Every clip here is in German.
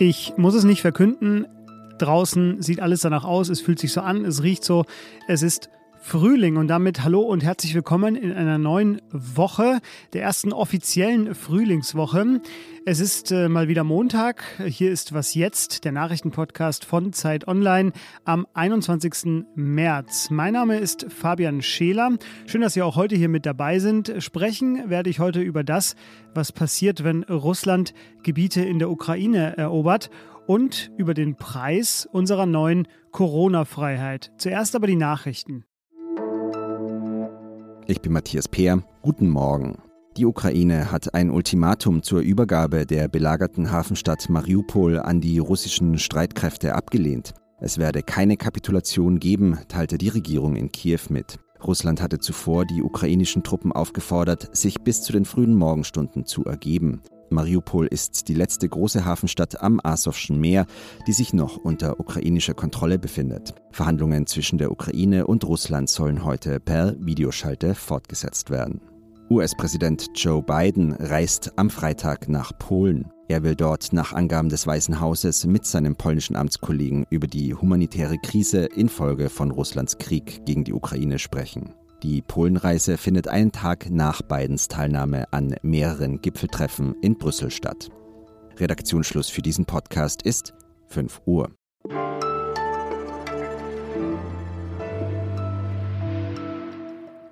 Ich muss es nicht verkünden. Draußen sieht alles danach aus, es fühlt sich so an, es riecht so. Es ist Frühling und damit hallo und herzlich willkommen in einer neuen Woche, der ersten offiziellen Frühlingswoche. Es ist äh, mal wieder Montag. Hier ist Was jetzt, der Nachrichtenpodcast von Zeit Online am 21. März. Mein Name ist Fabian Scheler. Schön, dass Sie auch heute hier mit dabei sind. Sprechen werde ich heute über das, was passiert, wenn Russland Gebiete in der Ukraine erobert und über den Preis unserer neuen Corona-Freiheit. Zuerst aber die Nachrichten. Ich bin Matthias Peer. Guten Morgen. Die Ukraine hat ein Ultimatum zur Übergabe der belagerten Hafenstadt Mariupol an die russischen Streitkräfte abgelehnt. Es werde keine Kapitulation geben, teilte die Regierung in Kiew mit. Russland hatte zuvor die ukrainischen Truppen aufgefordert, sich bis zu den frühen Morgenstunden zu ergeben. Mariupol ist die letzte große Hafenstadt am Asowschen Meer, die sich noch unter ukrainischer Kontrolle befindet. Verhandlungen zwischen der Ukraine und Russland sollen heute per Videoschalte fortgesetzt werden. US-Präsident Joe Biden reist am Freitag nach Polen. Er will dort nach Angaben des Weißen Hauses mit seinem polnischen Amtskollegen über die humanitäre Krise infolge von Russlands Krieg gegen die Ukraine sprechen. Die Polenreise findet einen Tag nach Bidens Teilnahme an mehreren Gipfeltreffen in Brüssel statt. Redaktionsschluss für diesen Podcast ist 5 Uhr.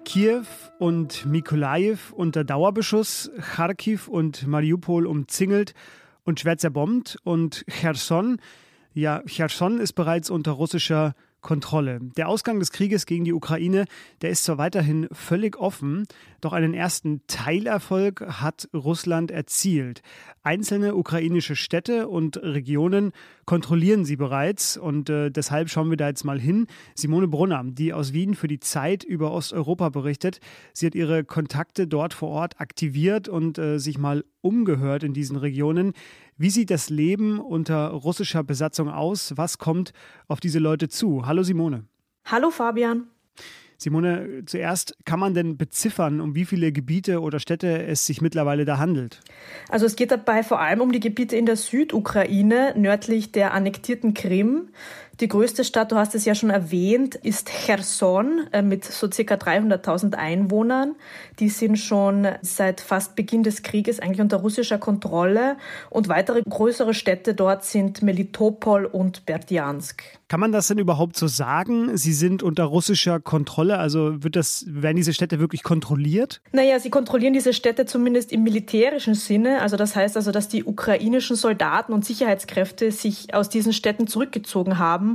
Kiew und Mikolajew unter Dauerbeschuss, Kharkiv und Mariupol umzingelt und schwer zerbombt und Cherson, ja, Cherson ist bereits unter russischer Kontrolle. Der Ausgang des Krieges gegen die Ukraine, der ist zwar weiterhin völlig offen, doch einen ersten Teilerfolg hat Russland erzielt. Einzelne ukrainische Städte und Regionen kontrollieren sie bereits und äh, deshalb schauen wir da jetzt mal hin. Simone Brunner, die aus Wien für die Zeit über Osteuropa berichtet, sie hat ihre Kontakte dort vor Ort aktiviert und äh, sich mal umgehört in diesen Regionen. Wie sieht das Leben unter russischer Besatzung aus? Was kommt auf diese Leute zu? Hallo Simone. Hallo Fabian. Simone, zuerst kann man denn beziffern, um wie viele Gebiete oder Städte es sich mittlerweile da handelt? Also es geht dabei vor allem um die Gebiete in der Südukraine, nördlich der annektierten Krim. Die größte Stadt, du hast es ja schon erwähnt, ist Cherson äh, mit so circa 300.000 Einwohnern. Die sind schon seit fast Beginn des Krieges eigentlich unter russischer Kontrolle. Und weitere größere Städte dort sind Melitopol und Berdjansk. Kann man das denn überhaupt so sagen? Sie sind unter russischer Kontrolle, also wird das, werden diese Städte wirklich kontrolliert? Naja, sie kontrollieren diese Städte zumindest im militärischen Sinne. Also das heißt also, dass die ukrainischen Soldaten und Sicherheitskräfte sich aus diesen Städten zurückgezogen haben.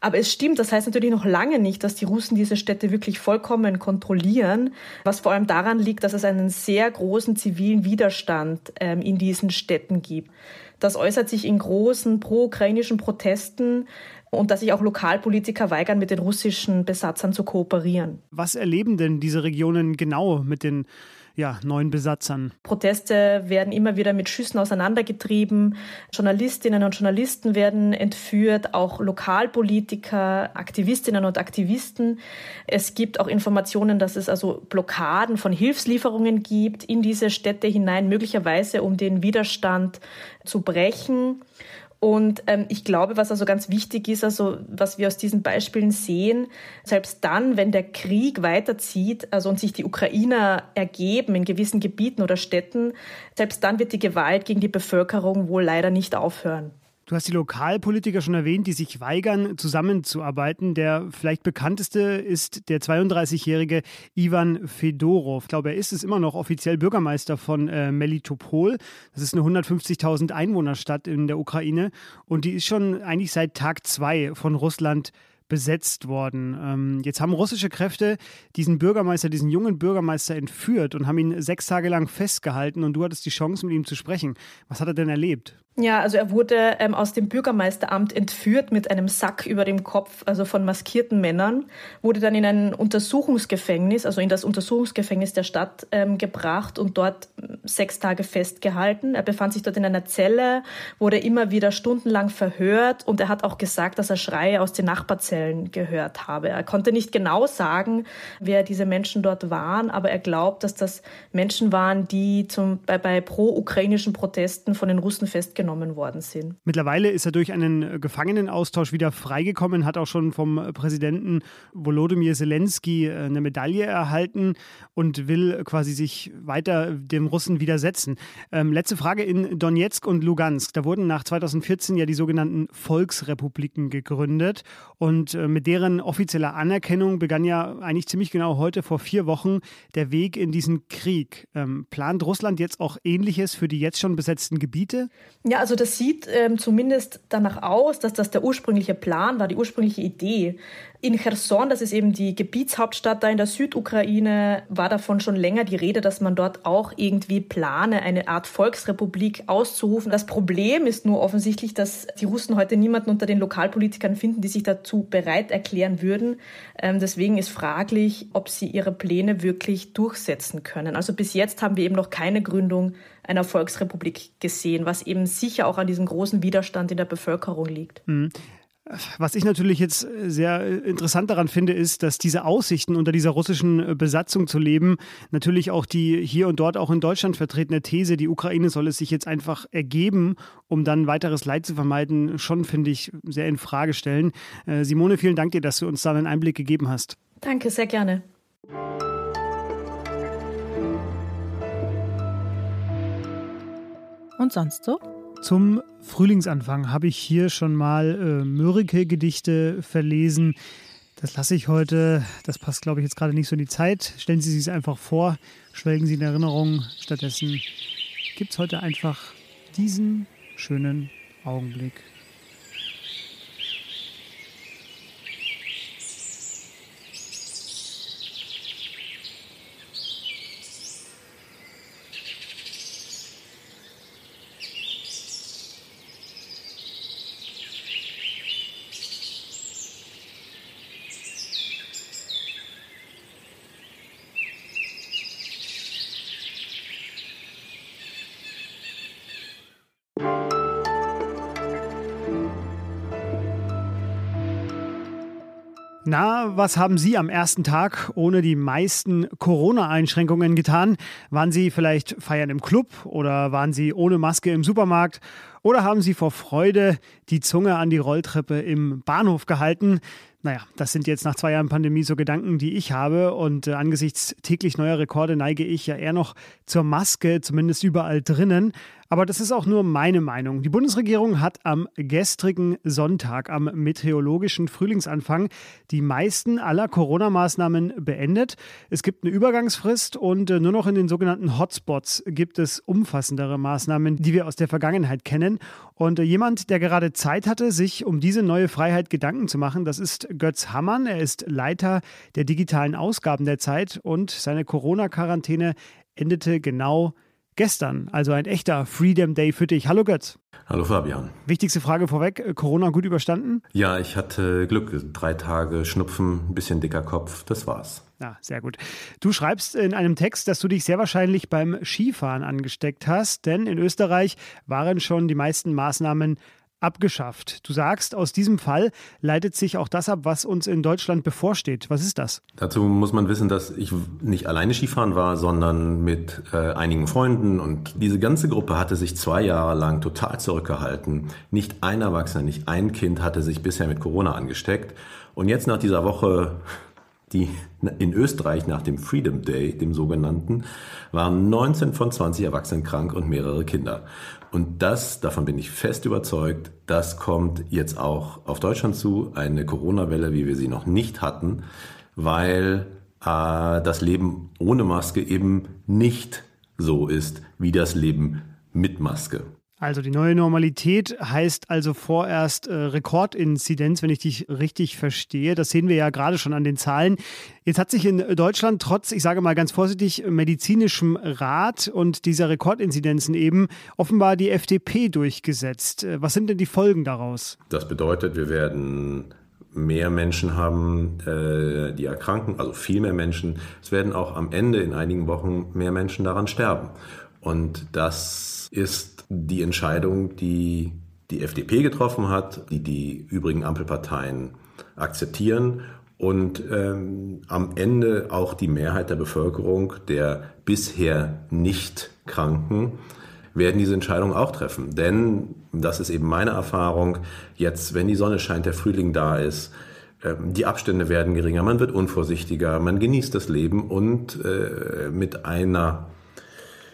Aber es stimmt, das heißt natürlich noch lange nicht, dass die Russen diese Städte wirklich vollkommen kontrollieren, was vor allem daran liegt, dass es einen sehr großen zivilen Widerstand ähm, in diesen Städten gibt. Das äußert sich in großen pro-ukrainischen Protesten und dass sich auch Lokalpolitiker weigern, mit den russischen Besatzern zu kooperieren. Was erleben denn diese Regionen genau mit den ja, neuen Besatzern. Proteste werden immer wieder mit Schüssen auseinandergetrieben. Journalistinnen und Journalisten werden entführt, auch Lokalpolitiker, Aktivistinnen und Aktivisten. Es gibt auch Informationen, dass es also Blockaden von Hilfslieferungen gibt in diese Städte hinein, möglicherweise um den Widerstand zu brechen. Und ähm, ich glaube, was also ganz wichtig ist, also was wir aus diesen Beispielen sehen, selbst dann, wenn der Krieg weiterzieht, also und sich die Ukrainer ergeben in gewissen Gebieten oder Städten, selbst dann wird die Gewalt gegen die Bevölkerung wohl leider nicht aufhören. Du hast die Lokalpolitiker schon erwähnt, die sich weigern, zusammenzuarbeiten. Der vielleicht bekannteste ist der 32-jährige Ivan Fedorov. Ich glaube, er ist es immer noch offiziell Bürgermeister von äh, Melitopol. Das ist eine 150.000 Einwohnerstadt in der Ukraine und die ist schon eigentlich seit Tag zwei von Russland besetzt worden. Ähm, jetzt haben russische Kräfte diesen Bürgermeister, diesen jungen Bürgermeister entführt und haben ihn sechs Tage lang festgehalten und du hattest die Chance, mit ihm zu sprechen. Was hat er denn erlebt? Ja, also er wurde ähm, aus dem Bürgermeisteramt entführt mit einem Sack über dem Kopf, also von maskierten Männern, wurde dann in ein Untersuchungsgefängnis, also in das Untersuchungsgefängnis der Stadt ähm, gebracht und dort sechs Tage festgehalten. Er befand sich dort in einer Zelle, wurde immer wieder stundenlang verhört und er hat auch gesagt, dass er Schreie aus den Nachbarzellen gehört habe. Er konnte nicht genau sagen, wer diese Menschen dort waren, aber er glaubt, dass das Menschen waren, die zum, bei, bei pro-ukrainischen Protesten von den Russen festgenommen worden sind. Mittlerweile ist er durch einen Gefangenenaustausch wieder freigekommen, hat auch schon vom Präsidenten Volodymyr Zelensky äh, eine Medaille erhalten und will quasi sich weiter dem Russen widersetzen. Ähm, letzte Frage in Donetsk und Lugansk. Da wurden nach 2014 ja die sogenannten Volksrepubliken gegründet und äh, mit deren offizieller Anerkennung begann ja eigentlich ziemlich genau heute vor vier Wochen der Weg in diesen Krieg. Ähm, plant Russland jetzt auch Ähnliches für die jetzt schon besetzten Gebiete? Ja, also das sieht ähm, zumindest danach aus, dass das der ursprüngliche Plan war, die ursprüngliche Idee. In Cherson, das ist eben die Gebietshauptstadt da in der Südukraine, war davon schon länger die Rede, dass man dort auch irgendwie plane, eine Art Volksrepublik auszurufen. Das Problem ist nur offensichtlich, dass die Russen heute niemanden unter den Lokalpolitikern finden, die sich dazu bereit erklären würden. Ähm, deswegen ist fraglich, ob sie ihre Pläne wirklich durchsetzen können. Also bis jetzt haben wir eben noch keine Gründung einer Volksrepublik gesehen, was eben sicher auch an diesem großen Widerstand in der Bevölkerung liegt. Mhm. Was ich natürlich jetzt sehr interessant daran finde, ist, dass diese Aussichten unter dieser russischen Besatzung zu leben, natürlich auch die hier und dort auch in Deutschland vertretene These, die Ukraine soll es sich jetzt einfach ergeben, um dann weiteres Leid zu vermeiden, schon, finde ich, sehr in Frage stellen. Äh, Simone, vielen Dank dir, dass du uns da einen Einblick gegeben hast. Danke, sehr gerne. Und sonst so? Zum Frühlingsanfang habe ich hier schon mal äh, Mörike-Gedichte verlesen. Das lasse ich heute, das passt glaube ich jetzt gerade nicht so in die Zeit. Stellen Sie sich es einfach vor, schwelgen Sie in Erinnerung. Stattdessen gibt es heute einfach diesen schönen Augenblick. Na, was haben Sie am ersten Tag ohne die meisten Corona-Einschränkungen getan? Waren Sie vielleicht feiern im Club oder waren Sie ohne Maske im Supermarkt? Oder haben Sie vor Freude die Zunge an die Rolltreppe im Bahnhof gehalten? Naja, das sind jetzt nach zwei Jahren Pandemie so Gedanken, die ich habe. Und äh, angesichts täglich neuer Rekorde neige ich ja eher noch zur Maske, zumindest überall drinnen. Aber das ist auch nur meine Meinung. Die Bundesregierung hat am gestrigen Sonntag, am meteorologischen Frühlingsanfang, die meisten aller Corona-Maßnahmen beendet. Es gibt eine Übergangsfrist und äh, nur noch in den sogenannten Hotspots gibt es umfassendere Maßnahmen, die wir aus der Vergangenheit kennen. Und äh, jemand, der gerade Zeit hatte, sich um diese neue Freiheit Gedanken zu machen, das ist Götz Hammann. Er ist Leiter der digitalen Ausgaben der Zeit und seine Corona-Quarantäne endete genau gestern, also ein echter Freedom Day für dich. Hallo Götz. Hallo Fabian. Wichtigste Frage vorweg, äh, Corona gut überstanden? Ja, ich hatte Glück. Drei Tage Schnupfen, ein bisschen dicker Kopf, das war's. Ja, sehr gut. Du schreibst in einem Text, dass du dich sehr wahrscheinlich beim Skifahren angesteckt hast, denn in Österreich waren schon die meisten Maßnahmen abgeschafft. Du sagst, aus diesem Fall leitet sich auch das ab, was uns in Deutschland bevorsteht. Was ist das? Dazu muss man wissen, dass ich nicht alleine Skifahren war, sondern mit äh, einigen Freunden. Und diese ganze Gruppe hatte sich zwei Jahre lang total zurückgehalten. Nicht ein Erwachsener, nicht ein Kind hatte sich bisher mit Corona angesteckt. Und jetzt nach dieser Woche die in Österreich nach dem Freedom Day, dem sogenannten, waren 19 von 20 Erwachsenen krank und mehrere Kinder. Und das, davon bin ich fest überzeugt, das kommt jetzt auch auf Deutschland zu, eine Corona-Welle, wie wir sie noch nicht hatten, weil äh, das Leben ohne Maske eben nicht so ist wie das Leben mit Maske. Also die neue Normalität heißt also vorerst äh, Rekordinzidenz, wenn ich dich richtig verstehe. Das sehen wir ja gerade schon an den Zahlen. Jetzt hat sich in Deutschland trotz, ich sage mal ganz vorsichtig, medizinischem Rat und dieser Rekordinzidenzen eben offenbar die FDP durchgesetzt. Äh, was sind denn die Folgen daraus? Das bedeutet, wir werden mehr Menschen haben, äh, die erkranken, also viel mehr Menschen. Es werden auch am Ende in einigen Wochen mehr Menschen daran sterben. Und das ist die Entscheidung, die die FDP getroffen hat, die die übrigen Ampelparteien akzeptieren und ähm, am Ende auch die Mehrheit der Bevölkerung, der bisher nicht Kranken, werden diese Entscheidung auch treffen. Denn, das ist eben meine Erfahrung, jetzt, wenn die Sonne scheint, der Frühling da ist, ähm, die Abstände werden geringer, man wird unvorsichtiger, man genießt das Leben und äh, mit einer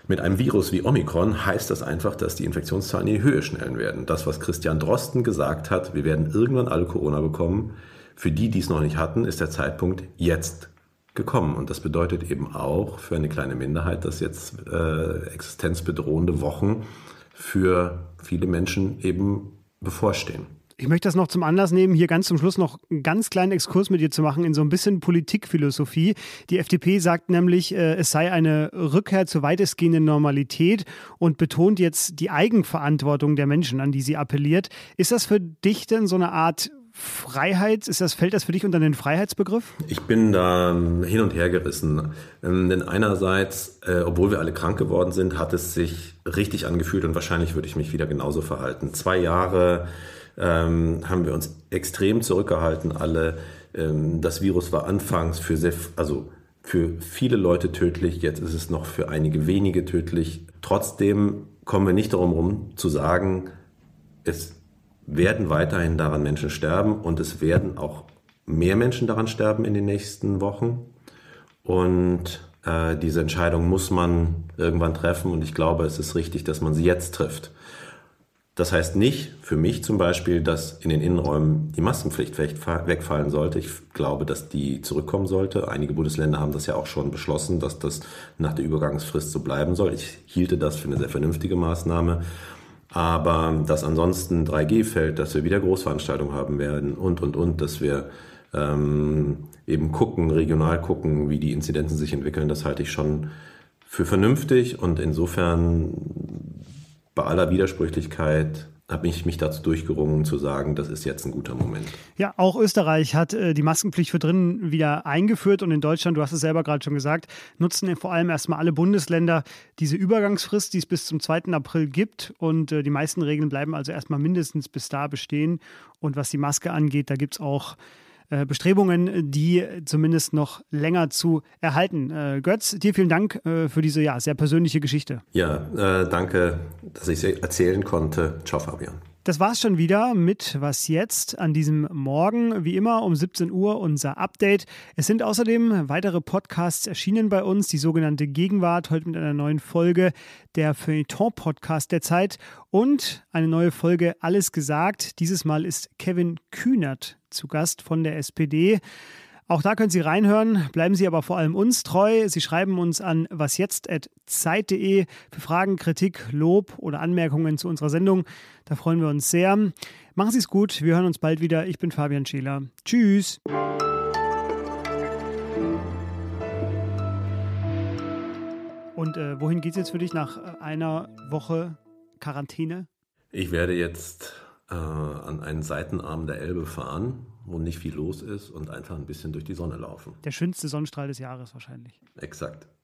mit einem Virus wie Omikron heißt das einfach, dass die Infektionszahlen in die Höhe schnellen werden. Das, was Christian Drosten gesagt hat, wir werden irgendwann alle Corona bekommen, für die, die es noch nicht hatten, ist der Zeitpunkt jetzt gekommen. Und das bedeutet eben auch für eine kleine Minderheit, dass jetzt äh, existenzbedrohende Wochen für viele Menschen eben bevorstehen. Ich möchte das noch zum Anlass nehmen, hier ganz zum Schluss noch einen ganz kleinen Exkurs mit dir zu machen in so ein bisschen Politikphilosophie. Die FDP sagt nämlich, äh, es sei eine Rückkehr zur weitestgehenden Normalität und betont jetzt die Eigenverantwortung der Menschen, an die sie appelliert. Ist das für dich denn so eine Art Freiheit, ist das, fällt das für dich unter den Freiheitsbegriff? Ich bin da ähm, hin und her gerissen. Ähm, denn einerseits, äh, obwohl wir alle krank geworden sind, hat es sich richtig angefühlt und wahrscheinlich würde ich mich wieder genauso verhalten. Zwei Jahre ähm, haben wir uns extrem zurückgehalten, alle. Ähm, das Virus war anfangs für sehr, also für viele Leute tödlich, jetzt ist es noch für einige wenige tödlich. Trotzdem kommen wir nicht darum herum zu sagen, es werden weiterhin daran Menschen sterben und es werden auch mehr Menschen daran sterben in den nächsten Wochen. Und äh, diese Entscheidung muss man irgendwann treffen und ich glaube, es ist richtig, dass man sie jetzt trifft. Das heißt nicht für mich zum Beispiel, dass in den Innenräumen die Maskenpflicht wegfallen sollte. Ich glaube, dass die zurückkommen sollte. Einige Bundesländer haben das ja auch schon beschlossen, dass das nach der Übergangsfrist so bleiben soll. Ich hielte das für eine sehr vernünftige Maßnahme. Aber dass ansonsten 3G fällt, dass wir wieder Großveranstaltungen haben werden und, und, und, dass wir ähm, eben gucken, regional gucken, wie die Inzidenzen sich entwickeln, das halte ich schon für vernünftig und insofern bei aller Widersprüchlichkeit habe ich mich dazu durchgerungen zu sagen, das ist jetzt ein guter Moment. Ja, auch Österreich hat äh, die Maskenpflicht für drinnen wieder eingeführt und in Deutschland, du hast es selber gerade schon gesagt, nutzen vor allem erstmal alle Bundesländer diese Übergangsfrist, die es bis zum 2. April gibt und äh, die meisten Regeln bleiben also erstmal mindestens bis da bestehen und was die Maske angeht, da gibt es auch äh, Bestrebungen, die zumindest noch länger zu erhalten. Äh, Götz, dir vielen Dank äh, für diese ja, sehr persönliche Geschichte. Ja, danke, dass ich sie erzählen konnte. Ciao, Fabian. Das war's schon wieder mit Was jetzt an diesem Morgen. Wie immer um 17 Uhr unser Update. Es sind außerdem weitere Podcasts erschienen bei uns, die sogenannte Gegenwart, heute mit einer neuen Folge der Feuilleton-Podcast der Zeit und eine neue Folge Alles gesagt. Dieses Mal ist Kevin Kühnert zu Gast von der SPD. Auch da können Sie reinhören. Bleiben Sie aber vor allem uns treu. Sie schreiben uns an wasjetzt.zeit.de für Fragen, Kritik, Lob oder Anmerkungen zu unserer Sendung. Da freuen wir uns sehr. Machen Sie es gut. Wir hören uns bald wieder. Ich bin Fabian Scheler. Tschüss. Und äh, wohin geht es jetzt für dich nach äh, einer Woche Quarantäne? Ich werde jetzt äh, an einen Seitenarm der Elbe fahren, wo nicht viel los ist und einfach ein bisschen durch die Sonne laufen. Der schönste Sonnenstrahl des Jahres wahrscheinlich. Exakt.